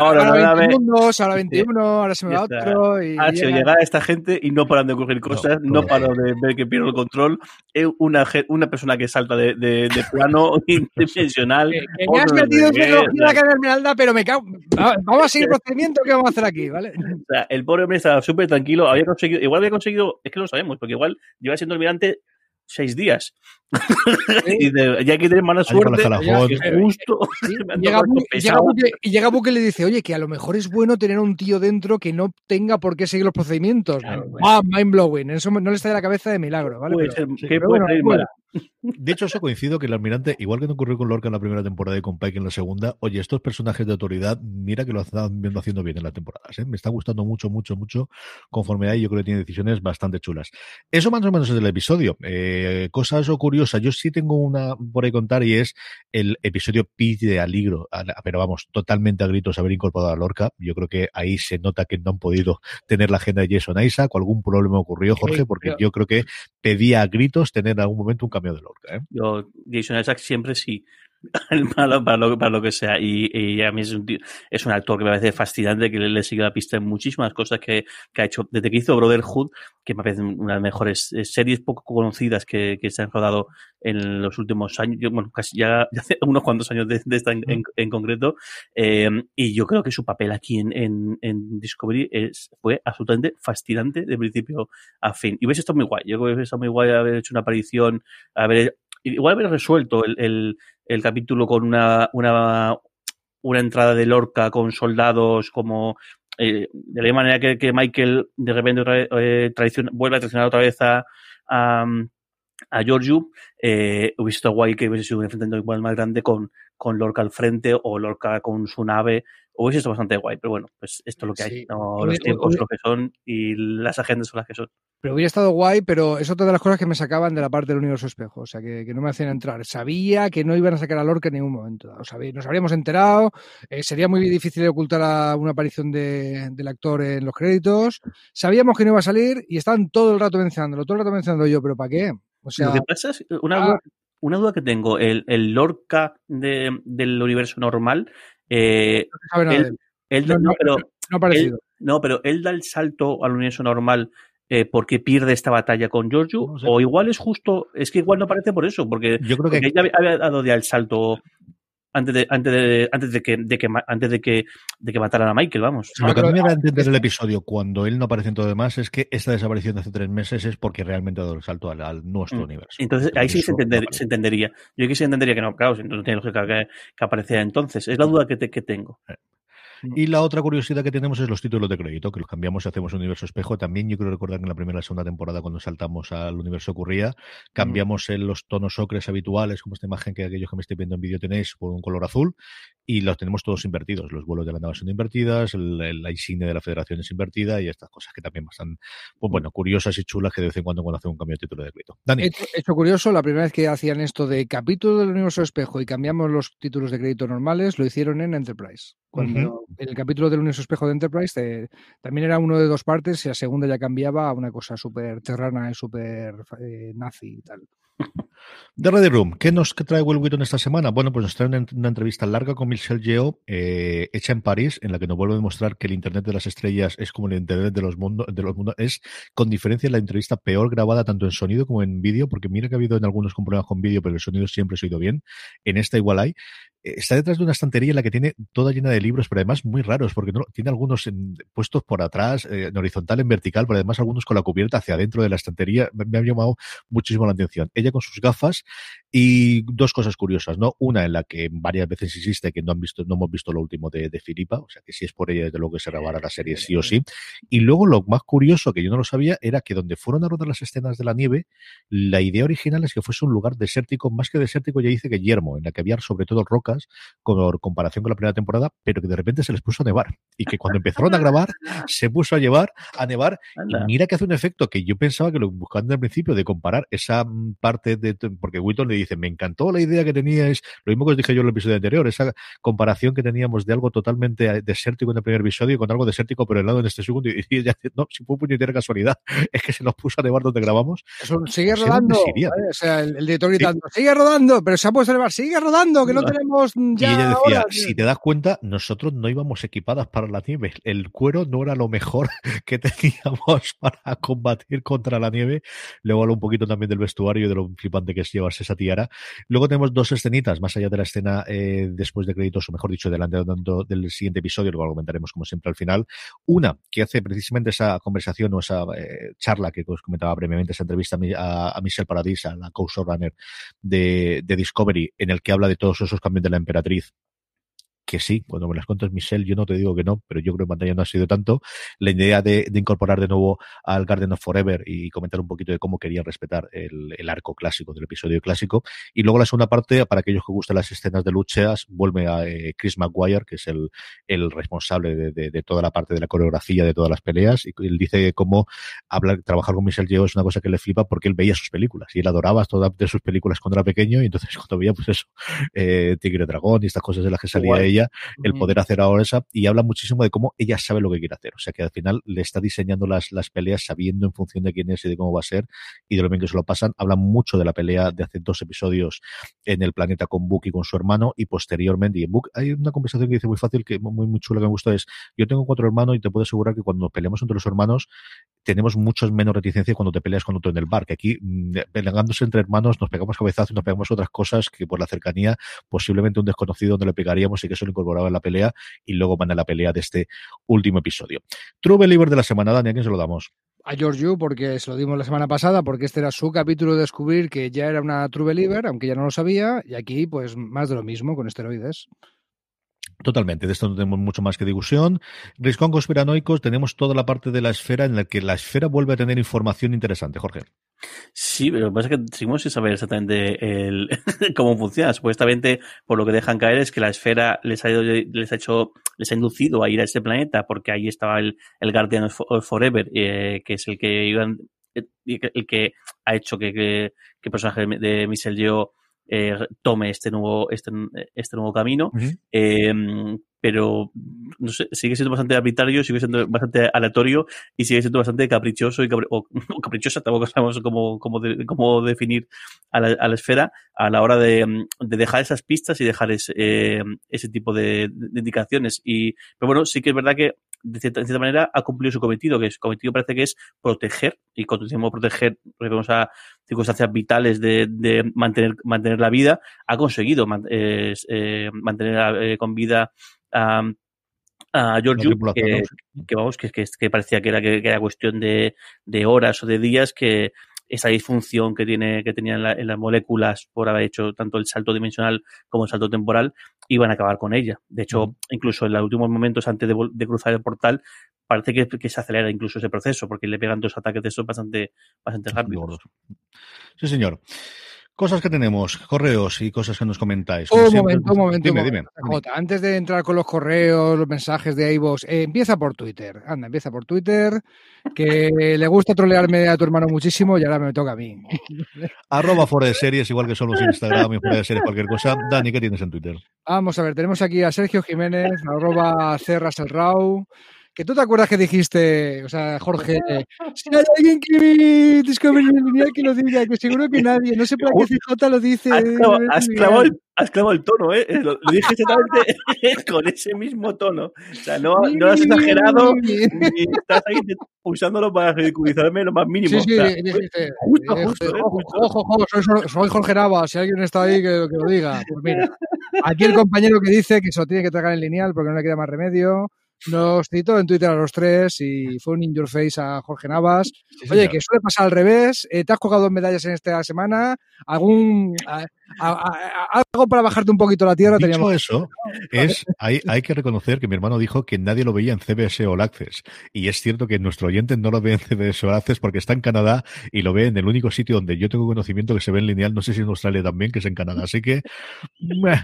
ahora, ahora 21, ahora 21, ahora se me va otro. Y ah, llega a esta gente y no paran de ocurrir cosas, no, paran de ver que pierde el control. Es una, una persona que salta de, de, de plano interdimensional. Que, me has metido en tecnología la esmeralda, pero me cago. Vamos a seguir el procedimiento que vamos a hacer aquí, ¿vale? O sea, el pobre hombre estaba súper tranquilo, había conseguido, igual había conseguido, es que lo sabemos, porque igual lleva siendo almirante seis días. y ya hay que tener mala suerte. Justo. y llega Buque y le dice, oye, que a lo mejor es bueno tener un tío dentro que no tenga por qué seguir los procedimientos. ah, mind blowing. Eso no le está de la cabeza de milagro, ¿vale? De hecho, eso coincido que el almirante, igual que no ocurrió con Lorca en la primera temporada y con Pike en la segunda, oye, estos personajes de autoridad, mira que lo están viendo haciendo bien en las temporadas. ¿eh? Me está gustando mucho, mucho, mucho conforme ahí. Yo creo que tiene decisiones bastante chulas. Eso más o menos es el episodio. Eh, cosas o curiosas. Yo sí tengo una por ahí contar y es el episodio pide de Aligro, pero vamos, totalmente a gritos haber incorporado a Lorca. Yo creo que ahí se nota que no han podido tener la agenda de Jason Isaac o algún problema ocurrió, Jorge, porque yo creo que pedía a gritos tener en algún momento un cambio de Lorca. ¿eh? Yo, Jason Isaac siempre sí. para, lo, para, lo, que sea. Y, a mí es un, es un actor que me parece fascinante, que le, le sigue la pista en muchísimas cosas que, que, ha hecho. Desde que hizo Brotherhood, que me parece una de las mejores eh, series poco conocidas que, que se han rodado en los últimos años, yo, bueno, casi ya, ya, hace unos cuantos años de, de esta en, en, en concreto. Eh, y yo creo que su papel aquí en, en, en Discovery es, fue absolutamente fascinante de principio a fin. Y hubiese estado muy guay. Yo creo que hubiese estado muy guay haber hecho una aparición, haber igual haber resuelto el, el, el capítulo con una, una, una entrada de Lorca con soldados como eh, de la misma manera que, que, Michael de repente otra eh, vuelve a traicionar otra vez a, a, a Giorgio, eh, hubiese guay que hubiese sido un enfrentamiento igual más grande con, con Lorca al frente o Lorca con su nave hubiese estado bastante guay, pero bueno, pues esto es lo que hay. Sí. No, los tiempos lo que son y las agendas son las que son. Pero hubiera estado guay, pero es otra de las cosas que me sacaban de la parte del universo espejo, o sea, que, que no me hacían entrar. Sabía que no iban a sacar a Lorca en ningún momento, o sea, nos habríamos enterado, eh, sería muy difícil de ocultar a una aparición de, del actor en los créditos, sabíamos que no iba a salir y estaban todo el rato mencionándolo, todo el rato mencionando yo, pero ¿para qué? O sea, lo que pasa es, una, ah, una duda que tengo, el, el Lorca de, del universo normal, eh, no él, él, no, no, pero, no, él, no, pero él da el salto al universo normal eh, porque pierde esta batalla con Giorgio, no sé. o igual es justo, es que igual no parece por eso, porque, yo creo que porque ella había dado ya el salto antes de, antes de, antes de que, de que, antes de que, de que mataran a Michael, vamos. Lo que a mí me da a entender el episodio cuando él no aparece en todo demás es que esta desaparición de hace tres meses es porque realmente ha dado el salto al, al nuestro mm. universo. Entonces, ahí sí se, entender, se, entendería. Yo aquí sí entendería que no, claro, no tiene lógica que, que apareciera entonces. Es la duda que, te, que tengo. Eh. Y la otra curiosidad que tenemos es los títulos de crédito, que los cambiamos y hacemos un universo espejo. También yo creo recordar que en la primera y la segunda temporada, cuando saltamos al universo ocurría, cambiamos los tonos ocres habituales, como esta imagen que aquellos que me estoy viendo en vídeo tenéis, por un color azul, y los tenemos todos invertidos. Los vuelos de la nave son invertidas, la insignia de la federación es invertida y estas cosas que también están, pues bueno, curiosas y chulas que de vez en cuando cuando hacen un cambio de título de crédito. Dani. Hecho, hecho curioso, la primera vez que hacían esto de capítulo del universo espejo y cambiamos los títulos de crédito normales, lo hicieron en Enterprise. Cuando uh -huh. el capítulo del universo espejo de Enterprise eh, también era uno de dos partes y la segunda ya cambiaba a una cosa súper terrana y súper eh, nazi y tal. De Ready Room, ¿qué nos trae Will Wheaton esta semana? Bueno, pues nos trae una, entrevista larga con Michelle Yeoh, eh, hecha en París, en la que nos vuelve a demostrar que el Internet de las estrellas es como el Internet de los mundos, de los mundos, es con diferencia la entrevista peor grabada tanto en sonido como en vídeo, porque mira que ha habido en algunos problemas con vídeo, pero el sonido siempre se ha oído bien. En esta igual hay está detrás de una estantería en la que tiene toda llena de libros, pero además muy raros, porque no, tiene algunos puestos por atrás, eh, en horizontal, en vertical, pero además algunos con la cubierta hacia adentro de la estantería. Me, me ha llamado muchísimo la atención. Ella con sus gafas First. Y dos cosas curiosas, ¿no? Una en la que varias veces insiste que no han visto, no hemos visto lo último de, de Filipa, o sea que si es por ella, desde luego que se grabará la serie sí o sí. Y luego lo más curioso, que yo no lo sabía, era que donde fueron a rodar las escenas de la nieve, la idea original es que fuese un lugar desértico, más que desértico, ya dice que yermo, en la que había sobre todo rocas, con comparación con la primera temporada, pero que de repente se les puso a nevar. Y que cuando empezaron a grabar, se puso a llevar, a nevar. Y mira que hace un efecto que yo pensaba que lo buscando al principio de comparar esa parte de, porque Witton le dice, me encantó la idea que teníais, lo mismo que os dije yo en el episodio anterior, esa comparación que teníamos de algo totalmente desértico en el primer episodio con algo desértico por el lado en este segundo. Y, y ya, no, si fue puñetera casualidad, es que se nos puso a nevar donde grabamos. Eso, sigue no rodando. ¿vale? O sea, el, el director gritando, sí. sigue rodando, pero se ha puesto a nevar, sigue rodando, que no, no tenemos ya. Y ella decía, si te das cuenta, nosotros no íbamos equipadas para la nieve. El cuero no era lo mejor que teníamos para combatir contra la nieve. Luego hablo un poquito también del vestuario y de lo flipante que es llevarse esa Luego tenemos dos escenitas, más allá de la escena eh, después de créditos, o mejor dicho, delante del siguiente episodio, lo comentaremos como siempre al final. Una que hace precisamente esa conversación o esa eh, charla que os comentaba brevemente, esa entrevista a, a Michelle Paradis, a la co-showrunner de, de Discovery, en el que habla de todos esos cambios de la emperatriz que sí, cuando me las cuentas, Michelle, yo no te digo que no, pero yo creo que en pantalla no ha sido tanto. La idea de, de, incorporar de nuevo al Garden of Forever y comentar un poquito de cómo querían respetar el, el, arco clásico del episodio clásico. Y luego la segunda parte, para aquellos que gustan las escenas de luchas, vuelve a eh, Chris McGuire, que es el, el responsable de, de, de, toda la parte de la coreografía de todas las peleas. Y él dice cómo hablar, trabajar con Michelle Yeoh es una cosa que le flipa porque él veía sus películas y él adoraba todas de sus películas cuando era pequeño. Y entonces cuando veía, pues eso, eh, Tigre Dragón y estas cosas de las que salía ella ella el poder hacer ahora esa, y habla muchísimo de cómo ella sabe lo que quiere hacer. O sea que al final le está diseñando las, las peleas sabiendo en función de quién es y de cómo va a ser y de lo bien que se lo pasan. Habla mucho de la pelea de hace dos episodios en el planeta con Book y con su hermano y posteriormente y en Book hay una conversación que dice muy fácil, que muy, muy chula que me gusta es, yo tengo cuatro hermanos y te puedo asegurar que cuando nos peleamos entre los hermanos tenemos muchos menos reticencia cuando te peleas con otro en el bar, que aquí mm, peleándose entre hermanos nos pegamos cabezazos y nos pegamos otras cosas que por la cercanía posiblemente un desconocido donde le pegaríamos y que eso lo incorporaba en la pelea y luego van a la pelea de este último episodio. True Believer de la semana, Dani, ¿a quién se lo damos? a George porque se lo dimos la semana pasada, porque este era su capítulo de descubrir que ya era una True Believer, aunque ya no lo sabía, y aquí pues más de lo mismo con esteroides. Totalmente, de esto no tenemos mucho más que discusión. Riscón conspiranoicos, tenemos toda la parte de la esfera en la que la esfera vuelve a tener información interesante, Jorge. Sí, pero lo que pasa es que seguimos sin saber exactamente el, cómo funciona. Supuestamente, por lo que dejan caer es que la esfera les ha, les ha hecho, les ha inducido a ir a ese planeta porque ahí estaba el, el Guardian of Forever, eh, que es el que iban, el que ha hecho que, que, que el personaje de Michelle Yeoh eh, tome este nuevo, este, este nuevo camino. eh, pero no sé, sigue siendo bastante arbitrario, sigue siendo bastante aleatorio y sigue siendo bastante caprichoso y capri o, caprichosa, tampoco sabemos cómo, cómo, de, cómo definir a la, a la, esfera a la hora de, de dejar esas pistas y dejar ese, eh, ese tipo de, de, indicaciones. Y, pero bueno, sí que es verdad que de cierta, de cierta, manera ha cumplido su cometido, que su cometido parece que es proteger, y cuando decimos proteger, referimos a circunstancias vitales de, de mantener, mantener la vida, ha conseguido man, eh, eh, mantener eh, con vida a, a George que, que, vamos, que, que, parecía que era, que, era cuestión de, de horas o de días que esa disfunción que tiene que tenía en, la, en, las moléculas por haber hecho tanto el salto dimensional como el salto temporal iban a acabar con ella. De hecho, mm. incluso en los últimos momentos antes de, de cruzar el portal parece que, que, se acelera incluso ese proceso porque le pegan dos ataques de esos bastante bastante rápidos. Sí, señor. Cosas que tenemos, correos y cosas que nos comentáis. Un momento, un momento. Dime, dime. Jota, antes de entrar con los correos, los mensajes de iVoox, eh, empieza por Twitter. Anda, empieza por Twitter, que le gusta trolearme a tu hermano muchísimo y ahora me toca a mí. Arroba fuera de series, igual que somos Instagram y fuera de series, cualquier cosa. Dani, ¿qué tienes en Twitter? Vamos a ver, tenemos aquí a Sergio Jiménez, arroba Cerras el Rau, que tú te acuerdas que dijiste, o sea, Jorge, si hay alguien que Discovery lineal que lo diga, que seguro que nadie, no sé por qué CJ lo dice. Has clavado, has clavado, el, has clavado el, tono, ¿eh? Lo, lo dije exactamente con ese mismo tono. O sea, no, no has exagerado ni estás ahí usándolo para ridiculizarme lo más mínimo. Sí, sí, o sea, dijiste, justo, eh, justo, eh, ojo, ojo, ojo, soy, soy Jorge Nava, si alguien está ahí que, que lo diga. Pues mira, aquí el compañero que dice que se lo tiene que tragar en lineal porque no le queda más remedio. Nos citó en Twitter a los tres y fue un in your face a Jorge Navas. Sí, Oye, que suele pasar al revés. Eh, ¿Te has colgado dos medallas en esta semana? ¿Algún a, a, a, algo para bajarte un poquito la tierra? Dicho teníamos... eso, es, hay, hay que reconocer que mi hermano dijo que nadie lo veía en CBS All Access. Y es cierto que nuestro oyente no lo ve en CBS All Access porque está en Canadá y lo ve en el único sitio donde yo tengo conocimiento que se ve en lineal. No sé si en Australia también, que es en Canadá. Así que, meh,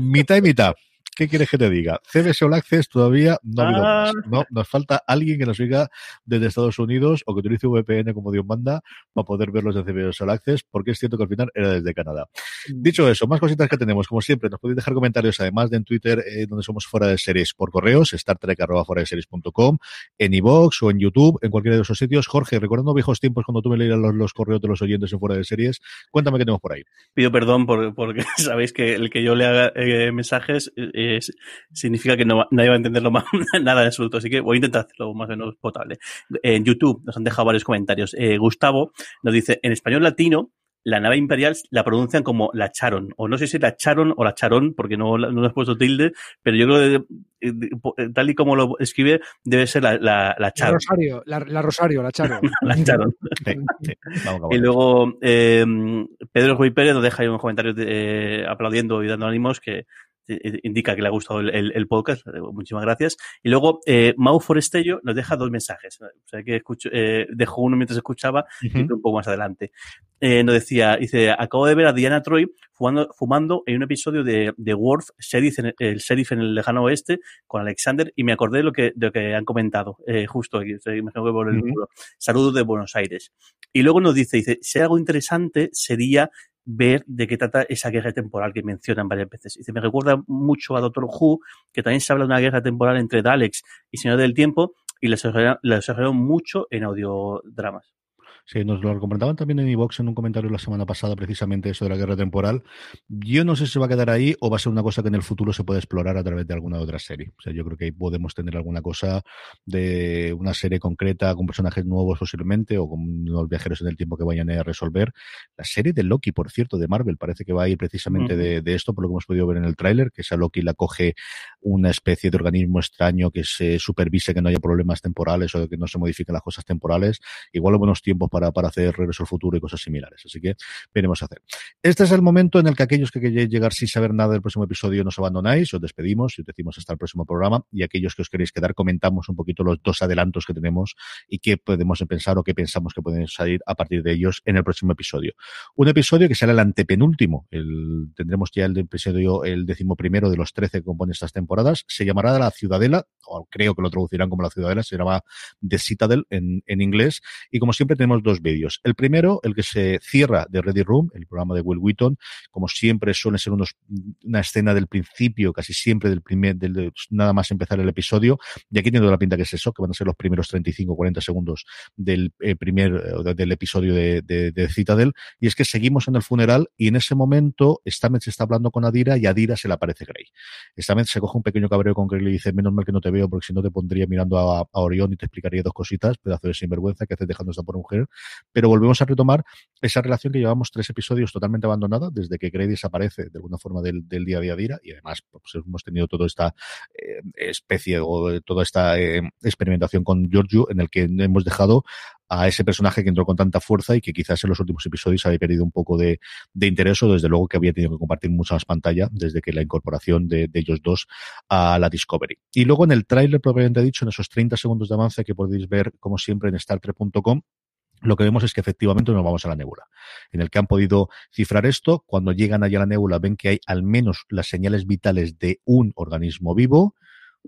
mitad y mitad. ¿Qué quieres que te diga? CBS All Access todavía no ha habido ah. más. No, nos falta alguien que nos siga desde Estados Unidos o que utilice VPN como Dios manda para poder verlos de CBS All Access, porque es cierto que al final era desde Canadá. Dicho eso, más cositas que tenemos. Como siempre, nos podéis dejar comentarios, además de en Twitter, eh, donde somos fuera de series por correos, startrek.com, en iVoox o en YouTube, en cualquiera de esos sitios. Jorge, recordando viejos tiempos cuando tú me leías los, los, correos de los oyentes en fuera de series, cuéntame qué tenemos por ahí. Pido perdón por, porque sabéis que el que yo le haga eh, mensajes eh, significa que no, nadie va a entenderlo más, nada de absoluto. Así que voy a intentar hacerlo más o menos potable. En YouTube nos han dejado varios comentarios. Eh, Gustavo nos dice, en español latino, la nave imperial la pronuncian como la Charon, o no sé si la Charon o la Charón, porque no, no has puesto tilde, pero yo creo que tal y como lo escribe, debe ser la, la, la Charon. La Rosario, la, la Rosario, la Charon. la Charon. sí, sí. Vamos, vamos. Y luego eh, Pedro Ruiz Pérez nos deja ahí unos comentarios de, eh, aplaudiendo y dando ánimos que indica que le ha gustado el, el, el podcast. Muchísimas gracias. Y luego, eh, Mau Forestello nos deja dos mensajes. O sea, que escucho, eh, dejó uno mientras escuchaba uh -huh. y otro un poco más adelante. Eh, nos decía, dice, acabo de ver a Diana Troy fumando, fumando en un episodio de, de Worf, sheriff en, el sheriff en el lejano oeste, con Alexander, y me acordé de lo que, de lo que han comentado, eh, justo aquí, imagino que por el uh -huh. Saludos de Buenos Aires. Y luego nos dice, dice, si hay algo interesante sería ver de qué trata esa guerra temporal que mencionan varias veces. Y se me recuerda mucho a Doctor Who, que también se habla de una guerra temporal entre Daleks y Señor del Tiempo, y la desarrollaron mucho en audiodramas. Sí, nos lo comentaban también en iVox en un comentario la semana pasada, precisamente eso de la guerra temporal. Yo no sé si va a quedar ahí o va a ser una cosa que en el futuro se puede explorar a través de alguna otra serie. O sea, yo creo que podemos tener alguna cosa de una serie concreta con personajes nuevos posiblemente o con los viajeros en el tiempo que vayan a resolver. La serie de Loki, por cierto, de Marvel, parece que va a ir precisamente de, esto, por lo que hemos podido ver en el tráiler, que esa Loki la coge una especie de organismo extraño que se supervise que no haya problemas temporales o que no se modifiquen las cosas temporales. Igual buenos tiempos para para, hacer Regreso al Futuro y cosas similares. Así que veremos a hacer. Este es el momento en el que aquellos que queréis llegar sin saber nada del próximo episodio nos abandonáis, os despedimos y os decimos hasta el próximo programa. Y aquellos que os queréis quedar, comentamos un poquito los dos adelantos que tenemos y qué podemos pensar o qué pensamos que pueden salir a partir de ellos en el próximo episodio. Un episodio que será el antepenúltimo. El, tendremos ya el episodio, el decimoprimero de los 13 que componen estas temporadas. Se llamará La Ciudadela, o creo que lo traducirán como La Ciudadela, se llama The Citadel en, en inglés. Y como siempre tenemos dos vídeos. El primero, el que se cierra de Ready Room, el programa de Will Wheaton, como siempre suele ser unos, una escena del principio, casi siempre del primer, del, nada más empezar el episodio, y aquí tiene toda la pinta que es eso, que van a ser los primeros 35 40 segundos del eh, primer, eh, del episodio de, de, Citadel, y es que seguimos en el funeral y en ese momento Stamets está hablando con Adira y Adira se le aparece Grey. Stamets se coge un pequeño cabreo con Grey y le dice, menos mal que no te veo porque si no te pondría mirando a, a Orión y te explicaría dos cositas, pedazo de sinvergüenza que haces dejando esta por mujer, pero volvemos a retomar esa relación que llevamos tres episodios totalmente abandonada desde que Grey desaparece de alguna forma del, día a día Dira y además pues, hemos tenido toda esta eh, especie o toda esta eh, experimentación con Giorgio en el que hemos dejado a ese personaje que entró con tanta fuerza y que quizás en los últimos episodios había perdido un poco de, interés o desde luego que había tenido que compartir mucha más pantalla desde que la incorporación de, de ellos dos a la Discovery. Y luego en el tráiler propiamente dicho, en esos 30 segundos de avance que podéis ver como siempre en StarTrek.com, lo que vemos es que efectivamente nos vamos a la nébula, en el que han podido cifrar esto. Cuando llegan allá a la nébula ven que hay al menos las señales vitales de un organismo vivo,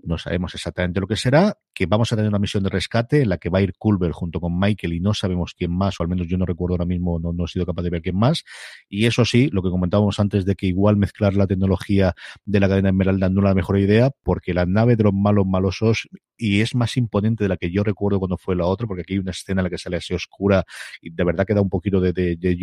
no sabemos exactamente lo que será, que vamos a tener una misión de rescate en la que va a ir Culver junto con Michael y no sabemos quién más, o al menos yo no recuerdo ahora mismo, no, no he sido capaz de ver quién más. Y eso sí, lo que comentábamos antes de que igual mezclar la tecnología de la cadena Esmeralda no es la mejor idea, porque la nave de los malos malosos y es más imponente de la que yo recuerdo cuando fue la otra, porque aquí hay una escena en la que sale así oscura y de verdad que da un poquito de, de, de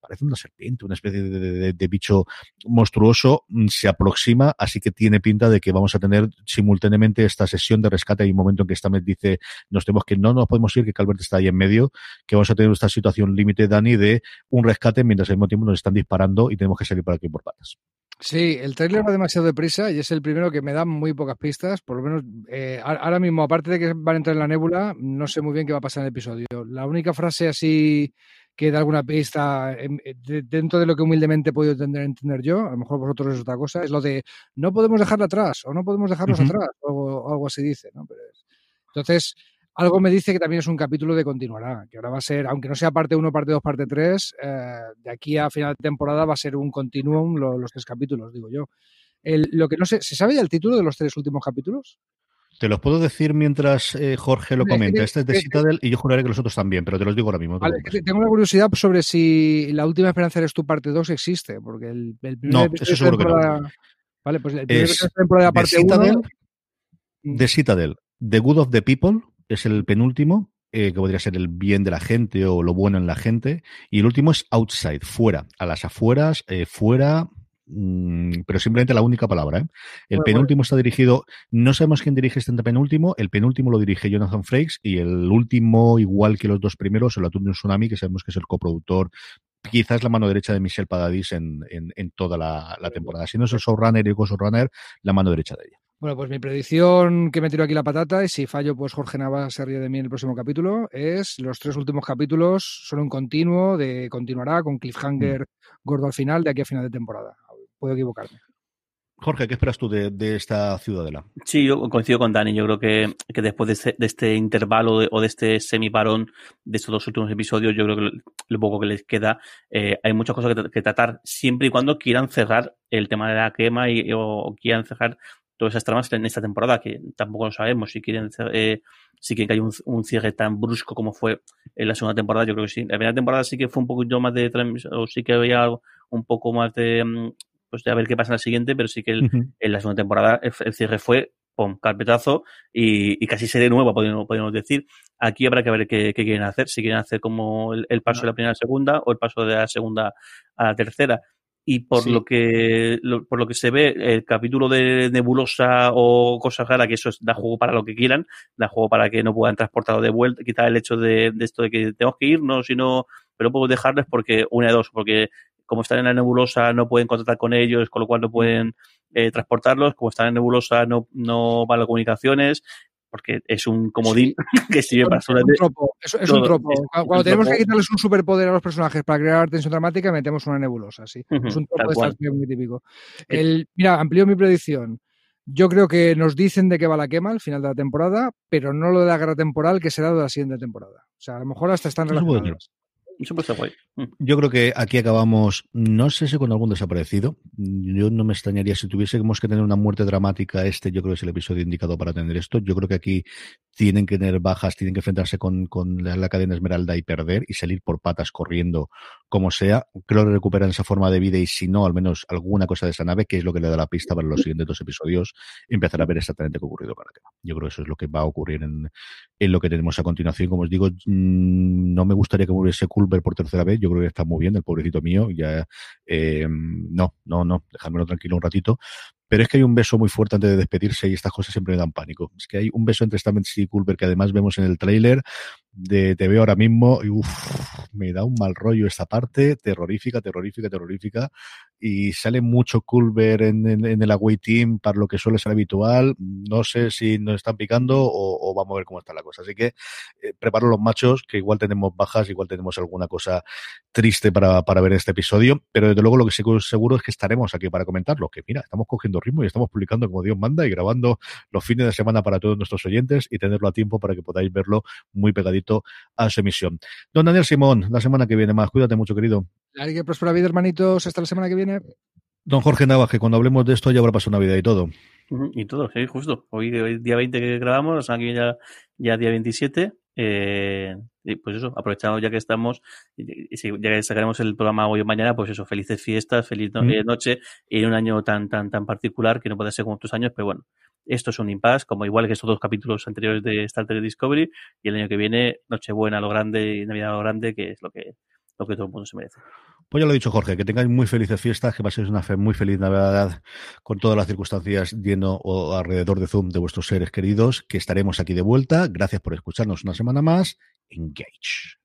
parece una serpiente, una especie de, de, bicho monstruoso, mm, se aproxima, así que tiene pinta de que vamos a tener simultáneamente esta sesión de rescate. Hay un momento en que vez dice, nos tenemos que no nos podemos ir, que Calvert está ahí en medio, que vamos a tener esta situación límite, Dani, de un rescate mientras al mismo tiempo nos están disparando y tenemos que salir por aquí por patas. Sí, el trailer va demasiado deprisa y es el primero que me da muy pocas pistas. Por lo menos eh, ahora mismo, aparte de que van a entrar en la nébula, no sé muy bien qué va a pasar en el episodio. La única frase así que da alguna pista em, eh, dentro de lo que humildemente he podido entender, entender, yo, a lo mejor vosotros es otra cosa, es lo de no podemos dejarla atrás o no podemos dejarlos atrás o algo, así dice. ¿no? entonces, algo me dice que también es un capítulo de continuará, que ahora va a ser, aunque no sea parte 1, parte 2, parte 3, eh, de aquí a final de temporada va a ser un continuum los tres capítulos, digo yo. lo que no sé, ¿se sabe ya el título de los tres últimos capítulos? Te los puedo decir mientras eh, Jorge lo comenta. Este es de Citadel y yo juraré que los otros también, pero te los digo ahora mismo. tengo una curiosidad sobre si la última esperanza eres tu parte 2 existe, porque el, el primer No, eso seguro que no. Vale, pues el primer es temporada parte 1. De Citadel, The Good of the People, es el penúltimo, eh, que podría ser el bien de la gente o lo bueno en la gente. Y el último es outside, fuera, a las afueras, eh, fuera, mm, pero simplemente la única palabra. ¿eh? El penúltimo está dirigido, no sabemos quién dirige este penúltimo, el penúltimo lo dirige Jonathan Frakes y el último, igual que los dos primeros, el Atún Tsunami, que sabemos que es el coproductor quizás la mano derecha de Michelle Padadis en, en, toda la, la, temporada. Si no es el showrunner y el co-showrunner, la mano derecha de ella. Bueno, pues mi predicción que me tiro aquí la patata, y si fallo, pues Jorge Navas se ríe de mí en el próximo capítulo, es los tres últimos capítulos son un continuo de continuará con cliffhanger mm. gordo al final de aquí a final de temporada. Puedo equivocarme. Jorge, ¿qué esperas tú de, esta ciudadela? Sí, yo coincido con Dani. Yo creo que, después de este, este intervalo o de este semiparón de estos dos últimos episodios, yo creo que lo poco que les queda, eh, hay muchas cosas que, tratar siempre y cuando quieran cerrar el tema de la quema y, o quieran cerrar todas esas tramas en esta temporada, que tampoco lo sabemos si quieren, eh, si quieren que haya un, cierre tan brusco como fue en la segunda temporada, yo creo que sí. La primera temporada sí que fue un poquito más de o sí que había un poco más de, mm, pues a ver qué pasa en la siguiente, pero sí que en la segunda temporada el, cierre fue pum, carpetazo y, casi serie nueva, podemos, podemos, decir. Aquí habrá que ver qué, quieren hacer, si quieren hacer como el, paso de la primera a la segunda o el paso de la segunda a la tercera. Y por lo que por lo que se ve el capítulo de nebulosa o cosas raras que eso da juego para lo que quieran da juego para que no puedan transportarlo de vuelta quitar el hecho de, esto de que tenemos que irnos y no pero puedo dejarles porque una de dos porque como están en la nebulosa no pueden contactar con ellos con lo cual no pueden eh, transportarlos como están en nebulosa no no van las comunicaciones porque es un comodín que sirve para solamente... Es un tropo. Es, un tropo. Cuando tenemos que quitarles un superpoder a los personajes para crear tensión dramática, metemos una nebulosa, sí. es un tropo de Star muy típico. El, mira, amplío mi predicción. Yo creo que nos dicen de qué va la quema al final de la temporada, pero no lo de la guerra temporal que será de la siguiente temporada. O sea, a lo mejor hasta están relacionados. Mm. Yo creo que aquí acabamos, no sé si con algún desaparecido. Yo no me extrañaría si tuviésemos que tener una muerte dramática. Este yo creo que es el episodio indicado para tener esto. Yo creo que aquí tienen que tener bajas, tienen que enfrentarse con, con la, cadena Esmeralda y perder y salir por patas corriendo como sea. Creo que recuperan esa forma de vida y si no, al menos alguna cosa de esa nave, que es lo que le da la pista para los siguientes dos episodios, empezar a ver exactamente qué ha ocurrido para qué. Yo creo que eso es lo que va a ocurrir en, en lo que tenemos a continuación. Como os digo, mm, no me gustaría que muriese Culver por tercera vez. Yo creo que está muy bien, el pobrecito mío. Ya, eh, no, no, no, dejármelo tranquilo un ratito. Pero es que hay un beso muy fuerte antes de despedirse y estas cosas siempre me dan pánico. Es que hay un beso entre Stamets y Culver que además vemos en el tráiler de te veo ahora mismo y uff, me da un mal rollo esta parte, terrorífica, terrorífica, terrorífica. Y sale mucho Culver en, en, el away team para lo que suele ser habitual. No sé si nos están picando o, vamos a ver cómo está la cosa. Así que eh, preparo los machos, que igual tenemos bajas, igual tenemos alguna cosa triste para, para ver este episodio. Pero desde luego lo que sí seguro es que estaremos aquí para comentarlo. Que mira, estamos cogiendo ritmo y estamos publicando como Dios manda y grabando los fines de semana para todos nuestros oyentes y tenerlo a tiempo para que podáis verlo muy pegadito a su emisión. Don Daniel Simón, la semana que viene más. Cuídate mucho, querido. Que próspera vida, hermanitos. Hasta la semana que viene. Don Jorge Navas, que cuando hablemos de esto ya habrá pasado Navidad y todo. Y todo, sí, justo. Hoy, día 20 que grabamos, la semana que viene ya, ya día 27. Eh, y pues eso, aprovechamos ya que estamos, y, ya que sacaremos el programa hoy o mañana, pues eso, felices fiestas, feliz eh, noche, y en un año tan, tan, tan particular que no puede ser como otros años, pero bueno, esto es un impasse, como igual que estos dos capítulos anteriores de Star Trek Discovery, y el año que viene, Nochebuena lo grande y Navidad lo grande, que es lo que, lo que todo el mundo se merece. Pues ya lo he dicho, Jorge, que tengáis muy felices fiestas, que paséis una muy feliz Navidad con todas las circunstancias lleno o alrededor de Zoom de vuestros seres queridos, que estaremos aquí de vuelta. Gracias por escucharnos una semana más. Engage.